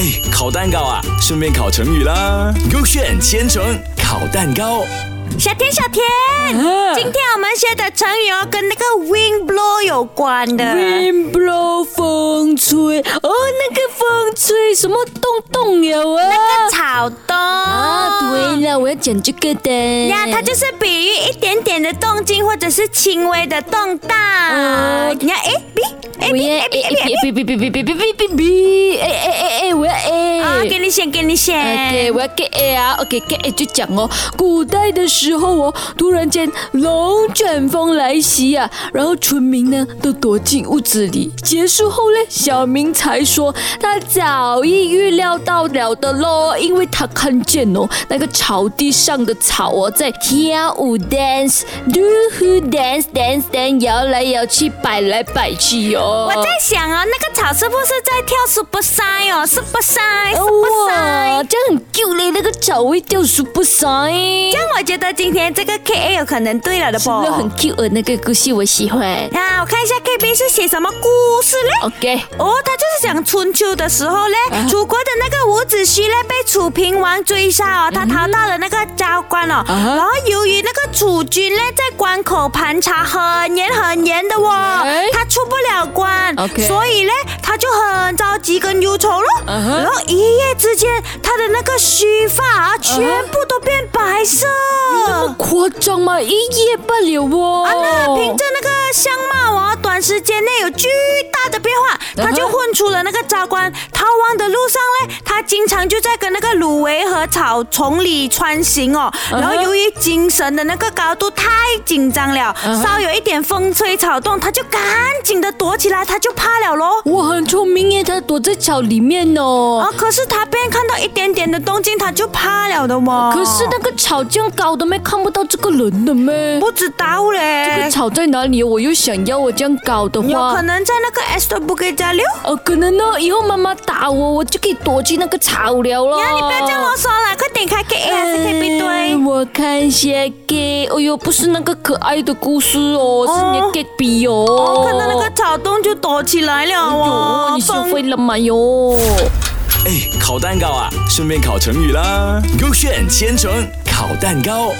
哎，烤蛋糕啊，顺便烤成语啦。勾选千层烤蛋糕。小田，小田，啊今天我们学的成语哦，跟那个 wind blow 有关的。Wind blow 风吹，哦，那个风吹什么动动了啊？草动啊，对了，我要讲这个的呀，它就是比喻一点点的动静或者是轻微的动荡。嗯你看 A B A 我 B 要 A B A B A B。哔哔哔哔哔哔哔哔哔，哎哎哎哎，我要啊。给你选，给你选。OK，我要 get A 啊，OK get A 就讲哦，古代的时候哦，突然间龙卷风来袭啊，然后村民呢都躲进屋子里。结束后呢，小明才说他早已预料到了的喽，因为他看见哦那个草地上的草哦在跳舞 dance，do who dance dance dance 摇来摇去，摆来摆去哦。我在想哦，那个草是不是在跳 super sign 哦？super sign，super 哇。这样很 Q 嘞，那个脚会掉 super sign 这。样我觉得今天这个 K A 有可能对了的不？真的很 Q 的那个故事，我喜欢。那，我看一下 K B 是写什么故事嘞？OK，哦，他就是讲春秋的时候嘞，楚国的那个伍子胥嘞被楚平王追杀哦，他逃到了那个昭关哦，然后由于那个楚军嘞在关口盘查很严很严的哦哎，他出不了关 OK 所以嘞他就很着急跟忧愁咯，嗯哼然后一夜之间他的那个须发啊全部都变白色。那么夸张吗？一夜不了哦。啊，那凭着那个相貌啊，短时间内有巨大的变化，他就混出了那个昭关。经常就在跟那个芦苇和草丛里穿行哦。然后由于精神的那个高度太紧张了，稍有一点风吹草动，他就赶紧的躲起来，他就怕了喽。我很聪明耶，他躲在草里面哦。啊，可是他便看到一点点的动静，他就怕了的嘛。可是那个草这样高的咩，看不到这个人的咩？不知道嘞这个，草在哪里？我又想要我这样高的话有可，能在那个 S 都不给加六。哦，可能呢，以后妈妈打我，我就可以躲进那个草了咯。呀，你不要这样啰嗦了，快点开 K A 还是 K B 对？哎我看一下 gay，哎呦，不是那个可爱的故事哦，是你的 gay 哦。哦，看到那个草洞就躲起来了哎哦呦，。你学会了吗哟？哎，烤蛋糕啊，顺便烤成语啦。勾选千层烤蛋糕。